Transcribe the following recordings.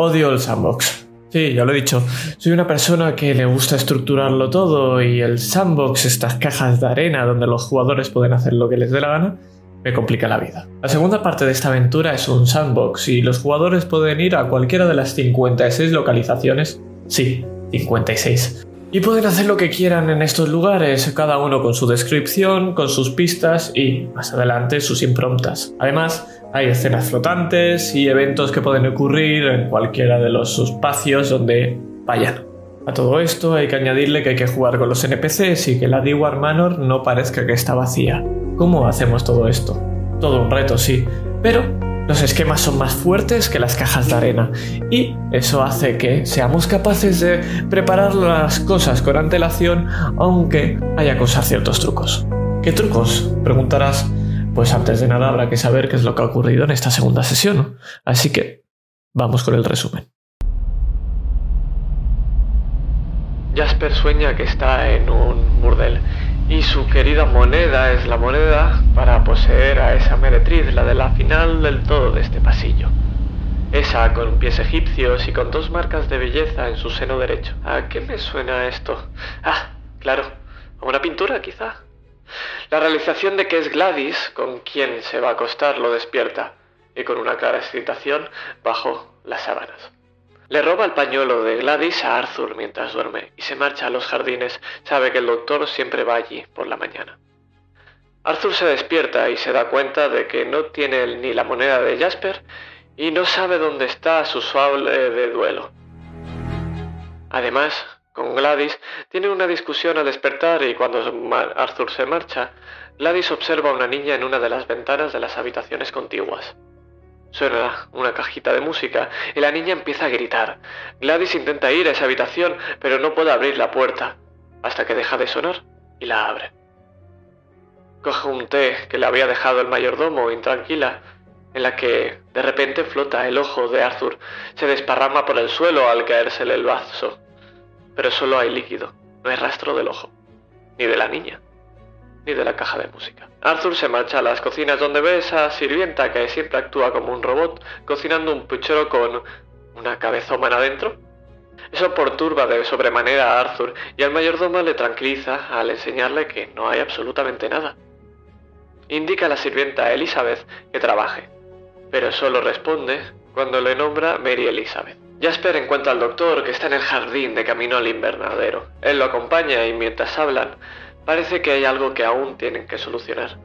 Odio el sandbox. Sí, ya lo he dicho. Soy una persona que le gusta estructurarlo todo y el sandbox, estas cajas de arena donde los jugadores pueden hacer lo que les dé la gana, me complica la vida. La segunda parte de esta aventura es un sandbox y los jugadores pueden ir a cualquiera de las 56 localizaciones. Sí, 56. Y pueden hacer lo que quieran en estos lugares, cada uno con su descripción, con sus pistas y, más adelante, sus improntas. Además, hay escenas flotantes y eventos que pueden ocurrir en cualquiera de los espacios donde vayan. A todo esto hay que añadirle que hay que jugar con los NPCs y que la Dewar Manor no parezca que está vacía. ¿Cómo hacemos todo esto? Todo un reto, sí, pero los esquemas son más fuertes que las cajas de arena y eso hace que seamos capaces de preparar las cosas con antelación aunque haya que usar ciertos trucos. ¿Qué trucos? Preguntarás. Pues antes de nada habrá que saber qué es lo que ha ocurrido en esta segunda sesión. Así que vamos con el resumen. Jasper sueña que está en un burdel y su querida moneda es la moneda para poseer a esa meretriz, la de la final del todo de este pasillo. Esa con pies egipcios y con dos marcas de belleza en su seno derecho. ¿A qué me suena esto? Ah, claro, a una pintura quizá. La realización de que es Gladys con quien se va a acostar lo despierta, y con una clara excitación bajo las sábanas. Le roba el pañuelo de Gladys a Arthur mientras duerme y se marcha a los jardines. Sabe que el doctor siempre va allí por la mañana. Arthur se despierta y se da cuenta de que no tiene ni la moneda de Jasper y no sabe dónde está su suave de duelo. Además, con Gladys, tiene una discusión al despertar y cuando Arthur se marcha, Gladys observa a una niña en una de las ventanas de las habitaciones contiguas. Suena una cajita de música y la niña empieza a gritar. Gladys intenta ir a esa habitación, pero no puede abrir la puerta, hasta que deja de sonar y la abre. Coge un té que le había dejado el mayordomo intranquila, en la que de repente flota el ojo de Arthur. Se desparrama por el suelo al caérsele el vaso pero solo hay líquido, no hay rastro del ojo, ni de la niña, ni de la caja de música. Arthur se marcha a las cocinas donde ve a esa sirvienta que siempre actúa como un robot, cocinando un puchero con una cabeza humana dentro. Eso perturba de sobremanera a Arthur y al mayordomo le tranquiliza al enseñarle que no hay absolutamente nada. Indica a la sirvienta Elizabeth que trabaje, pero solo responde cuando le nombra Mary Elizabeth. Jasper encuentra al doctor que está en el jardín de camino al invernadero. Él lo acompaña y mientras hablan, parece que hay algo que aún tienen que solucionar.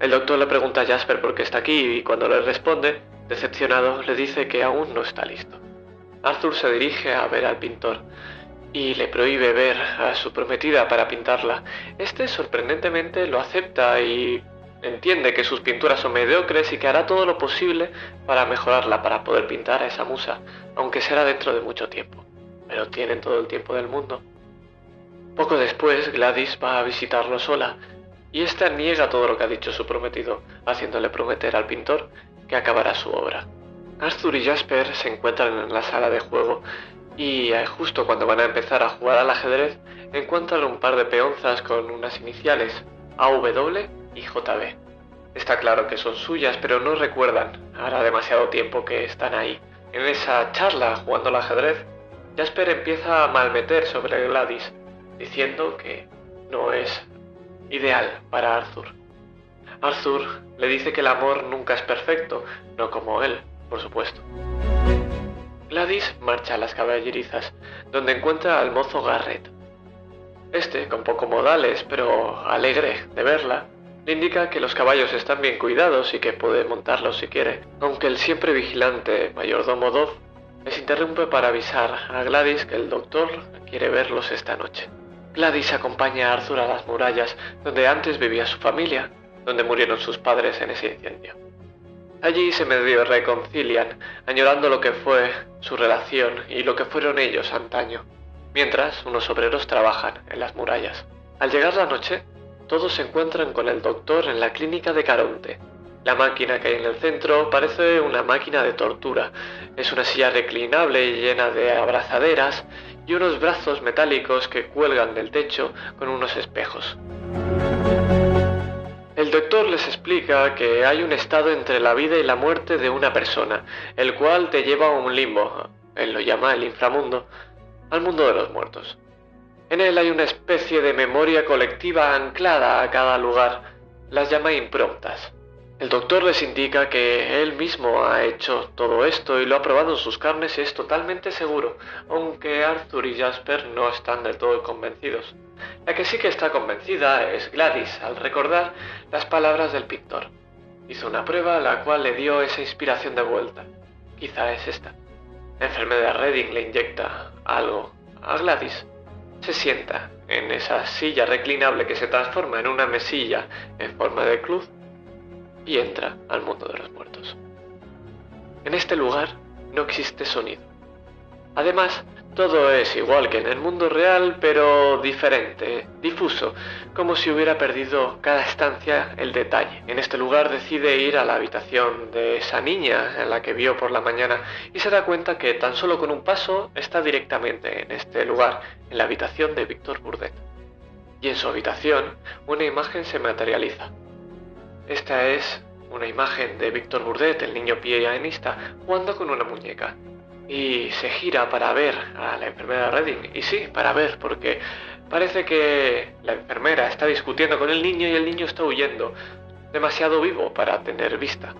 El doctor le pregunta a Jasper por qué está aquí y cuando le responde, decepcionado, le dice que aún no está listo. Arthur se dirige a ver al pintor y le prohíbe ver a su prometida para pintarla. Este sorprendentemente lo acepta y Entiende que sus pinturas son mediocres y que hará todo lo posible para mejorarla, para poder pintar a esa musa, aunque será dentro de mucho tiempo. Pero tienen todo el tiempo del mundo. Poco después, Gladys va a visitarlo sola, y ésta niega todo lo que ha dicho su prometido, haciéndole prometer al pintor que acabará su obra. Arthur y Jasper se encuentran en la sala de juego y eh, justo cuando van a empezar a jugar al ajedrez encuentran un par de peonzas con unas iniciales, AW y JB. Está claro que son suyas, pero no recuerdan. Hará demasiado tiempo que están ahí. En esa charla, jugando al ajedrez, Jasper empieza a malmeter sobre Gladys, diciendo que no es ideal para Arthur. Arthur le dice que el amor nunca es perfecto, no como él, por supuesto. Gladys marcha a las caballerizas, donde encuentra al mozo Garrett. Este, con poco modales, pero alegre de verla, le indica que los caballos están bien cuidados y que puede montarlos si quiere, aunque el siempre vigilante mayordomo Dove les interrumpe para avisar a Gladys que el doctor quiere verlos esta noche. Gladys acompaña a Arthur a las murallas donde antes vivía su familia, donde murieron sus padres en ese incendio. Allí se medio reconcilian, añorando lo que fue su relación y lo que fueron ellos antaño, mientras unos obreros trabajan en las murallas. Al llegar la noche, todos se encuentran con el doctor en la clínica de Caronte. La máquina que hay en el centro parece una máquina de tortura. Es una silla reclinable llena de abrazaderas y unos brazos metálicos que cuelgan del techo con unos espejos. El doctor les explica que hay un estado entre la vida y la muerte de una persona, el cual te lleva a un limbo, él lo llama el inframundo, al mundo de los muertos. En él hay una especie de memoria colectiva anclada a cada lugar, las llama improntas. El doctor les indica que él mismo ha hecho todo esto y lo ha probado en sus carnes y es totalmente seguro, aunque Arthur y Jasper no están del todo convencidos. La que sí que está convencida es Gladys al recordar las palabras del pintor. Hizo una prueba la cual le dio esa inspiración de vuelta. Quizá es esta. La enfermedad Redding le inyecta algo a Gladys. Se sienta en esa silla reclinable que se transforma en una mesilla en forma de cruz y entra al mundo de los muertos. En este lugar no existe sonido. Además, todo es igual que en el mundo real, pero diferente, difuso, como si hubiera perdido cada estancia el detalle. En este lugar decide ir a la habitación de esa niña en la que vio por la mañana y se da cuenta que tan solo con un paso está directamente en este lugar, en la habitación de Víctor Burdet. Y en su habitación una imagen se materializa. Esta es una imagen de Víctor Burdet, el niño pianista, jugando con una muñeca. Y se gira para ver a la enfermera Redding. Y sí, para ver, porque parece que la enfermera está discutiendo con el niño y el niño está huyendo. Demasiado vivo para tener vista.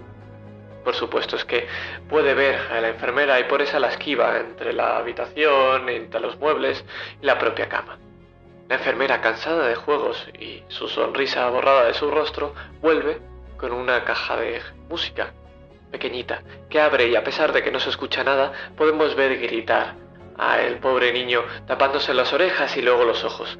Por supuesto es que puede ver a la enfermera y por esa la esquiva entre la habitación, entre los muebles y la propia cama. La enfermera, cansada de juegos y su sonrisa borrada de su rostro, vuelve con una caja de música pequeñita que abre y a pesar de que no se escucha nada, podemos ver gritar a el pobre niño tapándose las orejas y luego los ojos.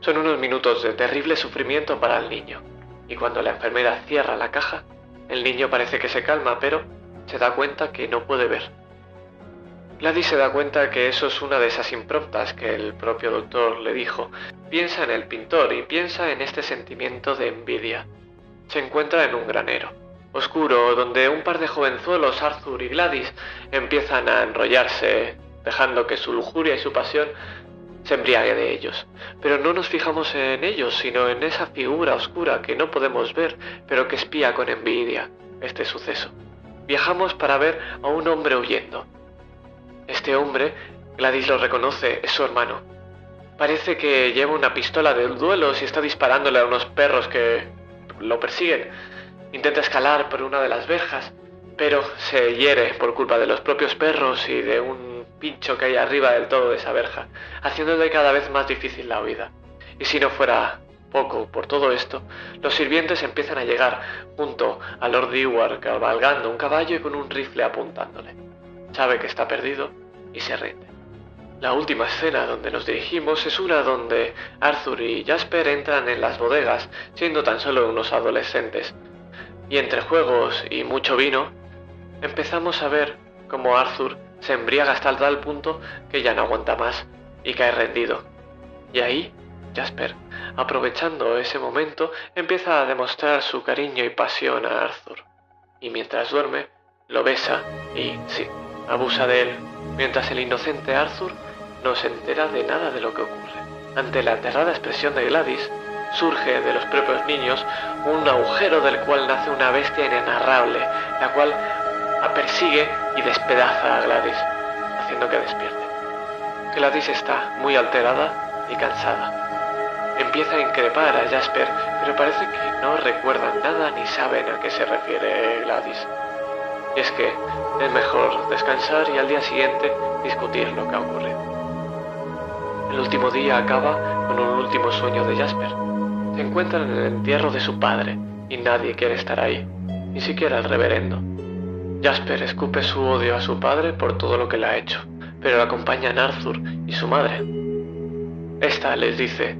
Son unos minutos de terrible sufrimiento para el niño, y cuando la enfermera cierra la caja, el niño parece que se calma, pero se da cuenta que no puede ver. Gladys se da cuenta que eso es una de esas improntas que el propio doctor le dijo. Piensa en el pintor y piensa en este sentimiento de envidia. Se encuentra en un granero, oscuro, donde un par de jovenzuelos, Arthur y Gladys, empiezan a enrollarse, dejando que su lujuria y su pasión se embriague de ellos. Pero no nos fijamos en ellos, sino en esa figura oscura que no podemos ver, pero que espía con envidia este suceso. Viajamos para ver a un hombre huyendo, este hombre, Gladys lo reconoce, es su hermano. Parece que lleva una pistola de duelos y está disparándole a unos perros que lo persiguen. Intenta escalar por una de las verjas, pero se hiere por culpa de los propios perros y de un pincho que hay arriba del todo de esa verja, haciéndole cada vez más difícil la huida. Y si no fuera poco por todo esto, los sirvientes empiezan a llegar junto a Lord Dewar cabalgando un caballo y con un rifle apuntándole sabe que está perdido y se rinde. La última escena donde nos dirigimos es una donde Arthur y Jasper entran en las bodegas siendo tan solo unos adolescentes. Y entre juegos y mucho vino, empezamos a ver cómo Arthur se embriaga hasta tal punto que ya no aguanta más y cae rendido. Y ahí, Jasper, aprovechando ese momento, empieza a demostrar su cariño y pasión a Arthur. Y mientras duerme, lo besa y, sí, abusa de él, mientras el inocente Arthur no se entera de nada de lo que ocurre. Ante la aterrada expresión de Gladys, surge de los propios niños un agujero del cual nace una bestia inenarrable, la cual persigue y despedaza a Gladys, haciendo que despierte. Gladys está muy alterada y cansada. Empieza a increpar a Jasper, pero parece que no recuerdan nada ni saben a qué se refiere Gladys. Y es que es mejor descansar y al día siguiente discutir lo que ha ocurrido. El último día acaba con un último sueño de Jasper. Se encuentran en el entierro de su padre y nadie quiere estar ahí, ni siquiera el reverendo. Jasper escupe su odio a su padre por todo lo que le ha hecho, pero le acompañan Arthur y su madre. Esta les dice,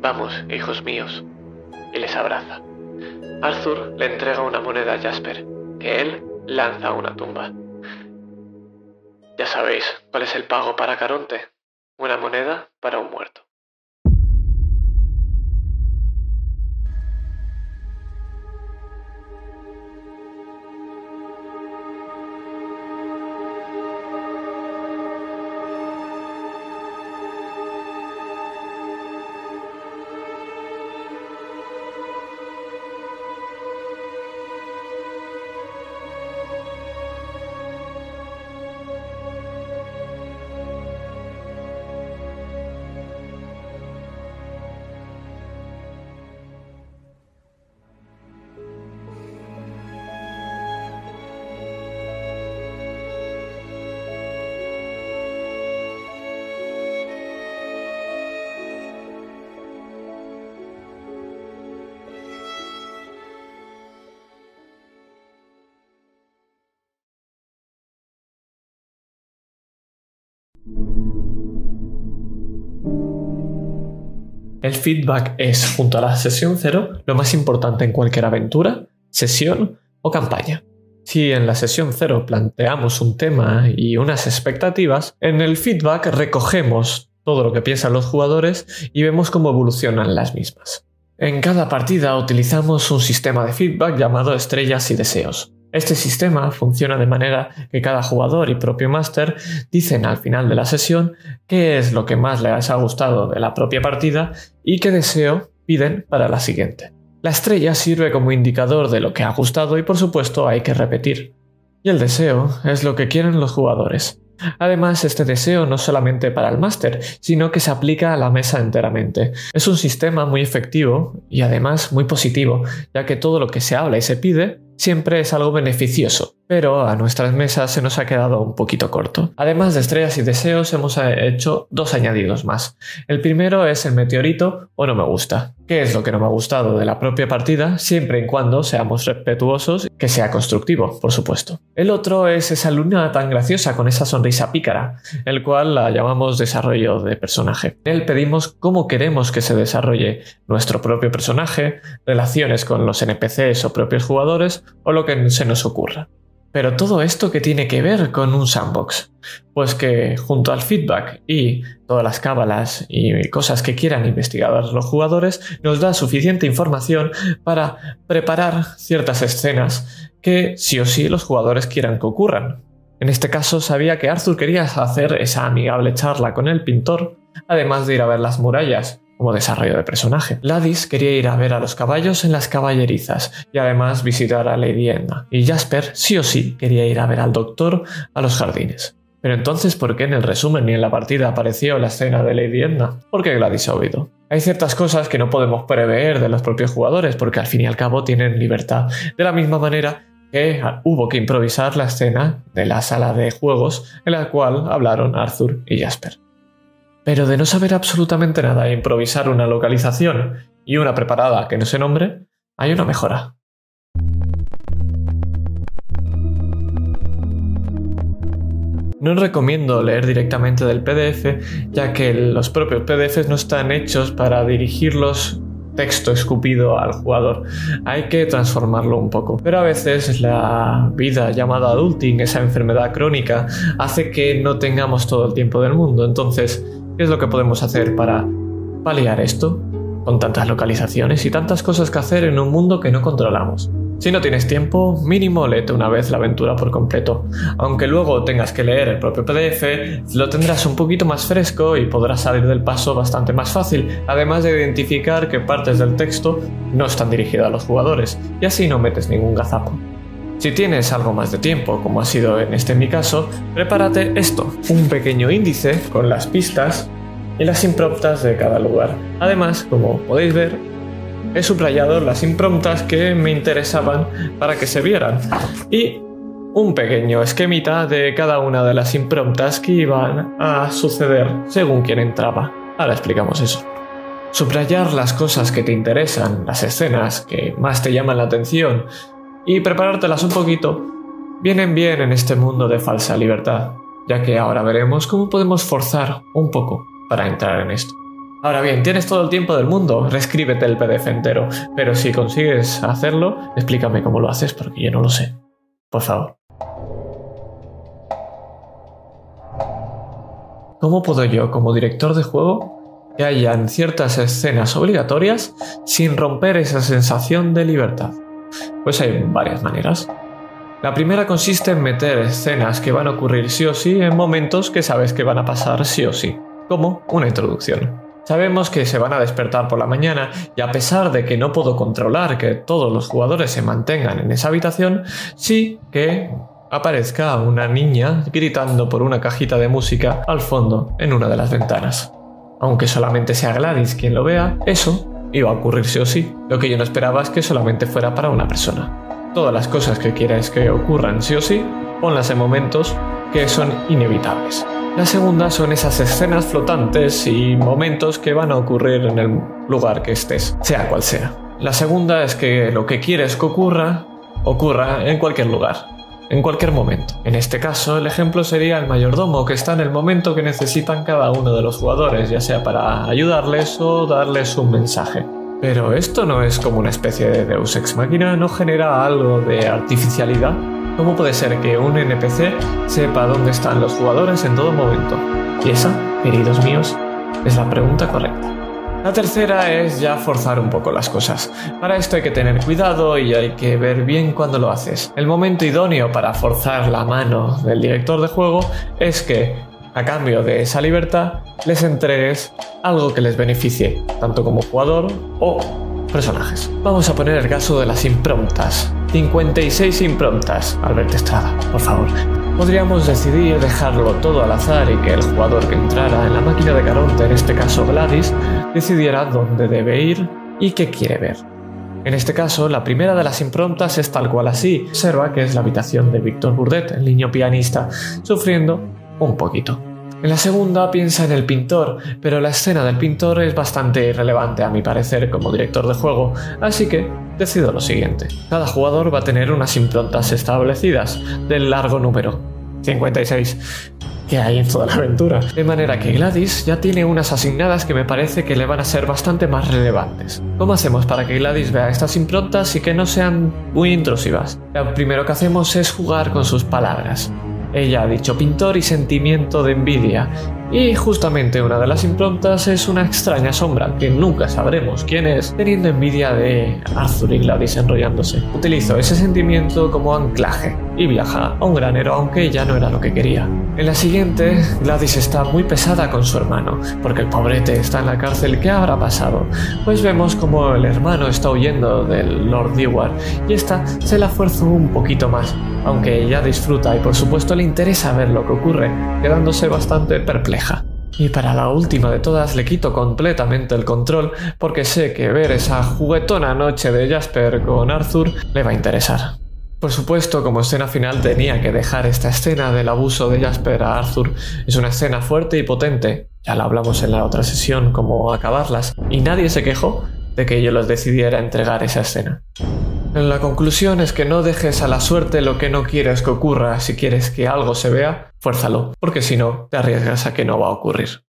vamos, hijos míos, y les abraza. Arthur le entrega una moneda a Jasper, que él lanza una tumba. Ya sabéis cuál es el pago para Caronte. Una moneda para un muerto. El feedback es, junto a la sesión cero, lo más importante en cualquier aventura, sesión o campaña. Si en la sesión cero planteamos un tema y unas expectativas, en el feedback recogemos todo lo que piensan los jugadores y vemos cómo evolucionan las mismas. En cada partida utilizamos un sistema de feedback llamado estrellas y deseos. Este sistema funciona de manera que cada jugador y propio máster dicen al final de la sesión qué es lo que más les ha gustado de la propia partida y qué deseo piden para la siguiente. La estrella sirve como indicador de lo que ha gustado y por supuesto hay que repetir. Y el deseo es lo que quieren los jugadores. Además, este deseo no solamente para el máster, sino que se aplica a la mesa enteramente. Es un sistema muy efectivo y además muy positivo, ya que todo lo que se habla y se pide siempre es algo beneficioso, pero a nuestras mesas se nos ha quedado un poquito corto. Además de estrellas y deseos, hemos hecho dos añadidos más. El primero es el meteorito o no me gusta. ¿Qué es lo que no me ha gustado de la propia partida? Siempre y cuando seamos respetuosos, que sea constructivo, por supuesto. El otro es esa luna tan graciosa con esa sonrisa pícara, el cual la llamamos desarrollo de personaje. En él pedimos cómo queremos que se desarrolle nuestro propio personaje, relaciones con los NPCs o propios jugadores, o lo que se nos ocurra. Pero todo esto que tiene que ver con un sandbox, pues que junto al feedback y todas las cábalas y cosas que quieran investigar los jugadores, nos da suficiente información para preparar ciertas escenas que sí o sí los jugadores quieran que ocurran. En este caso sabía que Arthur quería hacer esa amigable charla con el pintor, además de ir a ver las murallas, como desarrollo de personaje. Ladis quería ir a ver a los caballos en las caballerizas y además visitar a Lady Edna. Y Jasper sí o sí quería ir a ver al doctor a los jardines. Pero entonces, ¿por qué en el resumen ni en la partida apareció la escena de Lady Edna? Porque Gladys ha oído. Hay ciertas cosas que no podemos prever de los propios jugadores porque al fin y al cabo tienen libertad. De la misma manera que hubo que improvisar la escena de la sala de juegos en la cual hablaron Arthur y Jasper. Pero de no saber absolutamente nada e improvisar una localización y una preparada que no se nombre, hay una mejora. No recomiendo leer directamente del PDF, ya que los propios PDFs no están hechos para dirigirlos texto escupido al jugador. Hay que transformarlo un poco. Pero a veces la vida llamada adulting, esa enfermedad crónica, hace que no tengamos todo el tiempo del mundo. Entonces, ¿Qué es lo que podemos hacer para paliar esto? Con tantas localizaciones y tantas cosas que hacer en un mundo que no controlamos. Si no tienes tiempo, mínimo léete una vez la aventura por completo. Aunque luego tengas que leer el propio PDF, lo tendrás un poquito más fresco y podrás salir del paso bastante más fácil, además de identificar que partes del texto no están dirigidas a los jugadores, y así no metes ningún gazapo. Si tienes algo más de tiempo, como ha sido en este mi caso, prepárate esto, un pequeño índice con las pistas y las impromptas de cada lugar. Además, como podéis ver, he subrayado las impromptas que me interesaban para que se vieran y un pequeño esquemita de cada una de las impromptas que iban a suceder según quien entraba. Ahora explicamos eso. Subrayar las cosas que te interesan, las escenas que más te llaman la atención, y preparártelas un poquito vienen bien en este mundo de falsa libertad, ya que ahora veremos cómo podemos forzar un poco para entrar en esto. Ahora bien, tienes todo el tiempo del mundo, reescríbete el PDF entero, pero si consigues hacerlo, explícame cómo lo haces porque yo no lo sé. Por favor. ¿Cómo puedo yo, como director de juego, que hayan ciertas escenas obligatorias sin romper esa sensación de libertad? Pues hay varias maneras. La primera consiste en meter escenas que van a ocurrir sí o sí en momentos que sabes que van a pasar sí o sí, como una introducción. Sabemos que se van a despertar por la mañana y a pesar de que no puedo controlar que todos los jugadores se mantengan en esa habitación, sí que aparezca una niña gritando por una cajita de música al fondo en una de las ventanas. Aunque solamente sea Gladys quien lo vea, eso Iba a ocurrir sí o sí. Lo que yo no esperaba es que solamente fuera para una persona. Todas las cosas que quieras que ocurran sí o sí, ponlas en momentos que son inevitables. La segunda son esas escenas flotantes y momentos que van a ocurrir en el lugar que estés, sea cual sea. La segunda es que lo que quieres que ocurra, ocurra en cualquier lugar. En cualquier momento. En este caso, el ejemplo sería el mayordomo, que está en el momento que necesitan cada uno de los jugadores, ya sea para ayudarles o darles un mensaje. Pero esto no es como una especie de Deus Ex Machina, no genera algo de artificialidad. ¿Cómo puede ser que un NPC sepa dónde están los jugadores en todo momento? Y esa, queridos míos, es la pregunta correcta. La tercera es ya forzar un poco las cosas. Para esto hay que tener cuidado y hay que ver bien cuando lo haces. El momento idóneo para forzar la mano del director de juego es que, a cambio de esa libertad, les entregues algo que les beneficie, tanto como jugador o personajes. Vamos a poner el caso de las improntas. 56 improntas, Albert Estrada, por favor. Podríamos decidir dejarlo todo al azar y que el jugador que entrara en la máquina de Caronte, en este caso Gladys, decidiera dónde debe ir y qué quiere ver. En este caso, la primera de las improntas es tal cual así. Observa que es la habitación de Víctor Burdett, el niño pianista, sufriendo un poquito. En la segunda piensa en el pintor, pero la escena del pintor es bastante irrelevante a mi parecer como director de juego, así que decido lo siguiente. Cada jugador va a tener unas improntas establecidas, del largo número, 56, que hay en toda la aventura. De manera que Gladys ya tiene unas asignadas que me parece que le van a ser bastante más relevantes. ¿Cómo hacemos para que Gladys vea estas improntas y que no sean muy intrusivas? Lo primero que hacemos es jugar con sus palabras. Ella ha dicho pintor y sentimiento de envidia, y justamente una de las improntas es una extraña sombra que nunca sabremos quién es, teniendo envidia de Arthur y Gladys enrollándose. Utilizo ese sentimiento como anclaje y viaja a un granero aunque ya no era lo que quería. En la siguiente, Gladys está muy pesada con su hermano, porque el pobrete está en la cárcel. ¿Qué habrá pasado? Pues vemos como el hermano está huyendo del Lord Dewar y esta se la fuerza un poquito más, aunque ella disfruta y por supuesto le interesa ver lo que ocurre, quedándose bastante perpleja. Y para la última de todas le quito completamente el control porque sé que ver esa juguetona noche de Jasper con Arthur le va a interesar. Por supuesto, como escena final tenía que dejar esta escena del abuso de Jasper a Arthur. Es una escena fuerte y potente. Ya la hablamos en la otra sesión, cómo acabarlas. Y nadie se quejó de que yo les decidiera entregar esa escena. La conclusión es que no dejes a la suerte lo que no quieres que ocurra. Si quieres que algo se vea, fuérzalo, porque si no, te arriesgas a que no va a ocurrir.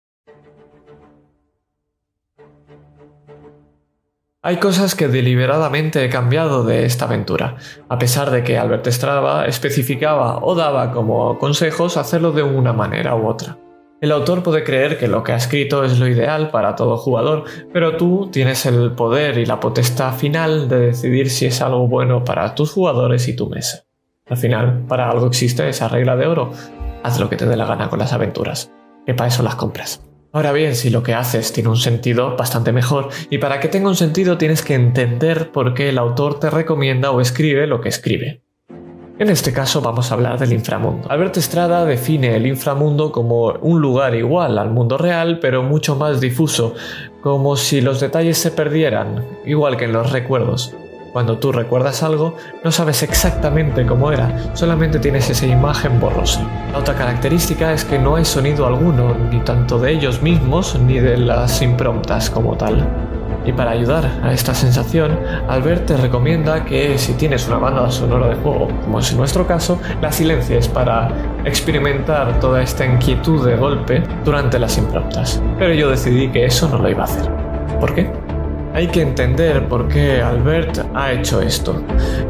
Hay cosas que deliberadamente he cambiado de esta aventura, a pesar de que Albert Estrada especificaba o daba como consejos hacerlo de una manera u otra. El autor puede creer que lo que ha escrito es lo ideal para todo jugador, pero tú tienes el poder y la potestad final de decidir si es algo bueno para tus jugadores y tu mesa. Al final, para algo existe esa regla de oro. Haz lo que te dé la gana con las aventuras, que para eso las compras. Ahora bien, si lo que haces tiene un sentido, bastante mejor, y para que tenga un sentido tienes que entender por qué el autor te recomienda o escribe lo que escribe. En este caso vamos a hablar del inframundo. Albert Estrada define el inframundo como un lugar igual al mundo real, pero mucho más difuso, como si los detalles se perdieran, igual que en los recuerdos. Cuando tú recuerdas algo, no sabes exactamente cómo era, solamente tienes esa imagen borrosa. La otra característica es que no hay sonido alguno, ni tanto de ellos mismos ni de las improntas como tal. Y para ayudar a esta sensación, Albert te recomienda que si tienes una banda sonora de juego, como es nuestro caso, la silencies para experimentar toda esta inquietud de golpe durante las improntas. Pero yo decidí que eso no lo iba a hacer. ¿Por qué? Hay que entender por qué Albert ha hecho esto.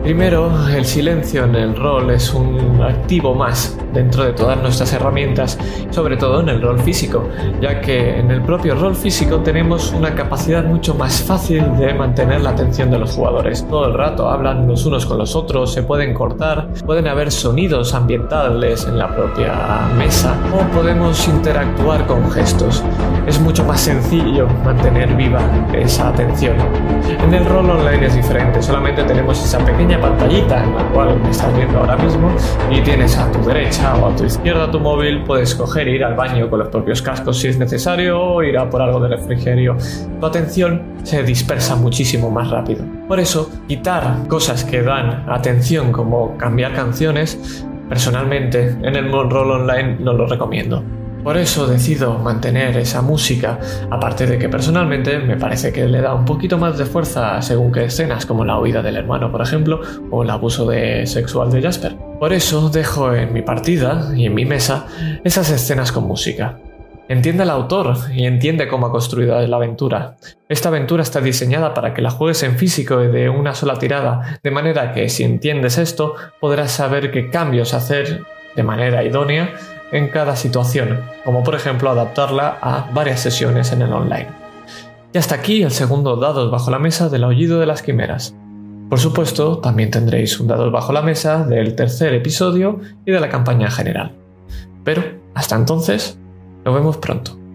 Primero, el silencio en el rol es un activo más dentro de todas nuestras herramientas, sobre todo en el rol físico, ya que en el propio rol físico tenemos una capacidad mucho más fácil de mantener la atención de los jugadores. Todo el rato hablan los unos con los otros, se pueden cortar, pueden haber sonidos ambientales en la propia mesa o podemos interactuar con gestos. Es mucho más sencillo mantener viva esa atención en el rol online es diferente, solamente tenemos esa pequeña pantallita en la cual estás viendo ahora mismo y tienes a tu derecha o a tu izquierda tu móvil, puedes coger e ir al baño con los propios cascos si es necesario o ir a por algo de refrigerio. Tu atención se dispersa muchísimo más rápido. Por eso, quitar cosas que dan atención como cambiar canciones, personalmente en el rol online no lo recomiendo. Por eso decido mantener esa música, aparte de que personalmente me parece que le da un poquito más de fuerza según que escenas como la huida del hermano, por ejemplo, o el abuso de sexual de Jasper. Por eso dejo en mi partida y en mi mesa esas escenas con música. Entiende al autor y entiende cómo ha construido la aventura. Esta aventura está diseñada para que la juegues en físico y de una sola tirada, de manera que si entiendes esto podrás saber qué cambios hacer de manera idónea en cada situación, como por ejemplo adaptarla a varias sesiones en el online. Y hasta aquí el segundo Dados bajo la mesa del aullido de las quimeras. Por supuesto, también tendréis un Dados bajo la mesa del tercer episodio y de la campaña general. Pero, hasta entonces, nos vemos pronto.